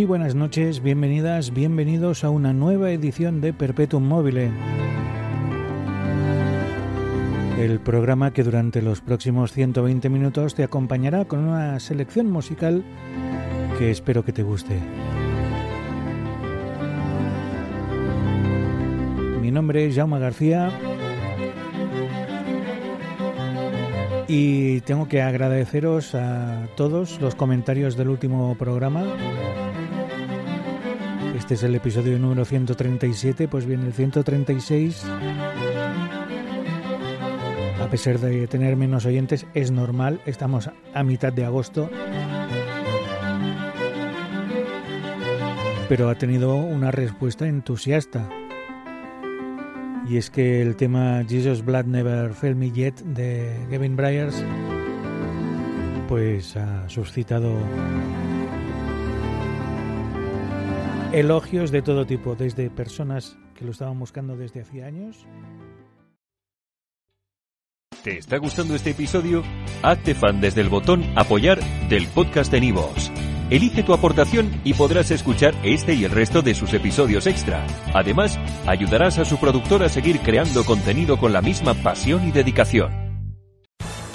Muy buenas noches, bienvenidas, bienvenidos a una nueva edición de Perpetuum Mobile. El programa que durante los próximos 120 minutos te acompañará con una selección musical que espero que te guste. Mi nombre es Jaume García y tengo que agradeceros a todos los comentarios del último programa este es el episodio número 137, pues bien, el 136, a pesar de tener menos oyentes, es normal, estamos a mitad de agosto, pero ha tenido una respuesta entusiasta. Y es que el tema Jesus Blood Never Failed Me Yet de Gavin Bryars pues ha suscitado elogios de todo tipo, desde personas que lo estaban buscando desde hacía años. ¿Te está gustando este episodio? Hazte fan desde el botón Apoyar del podcast de Nivos. Elige tu aportación y podrás escuchar este y el resto de sus episodios extra. Además, ayudarás a su productor a seguir creando contenido con la misma pasión y dedicación.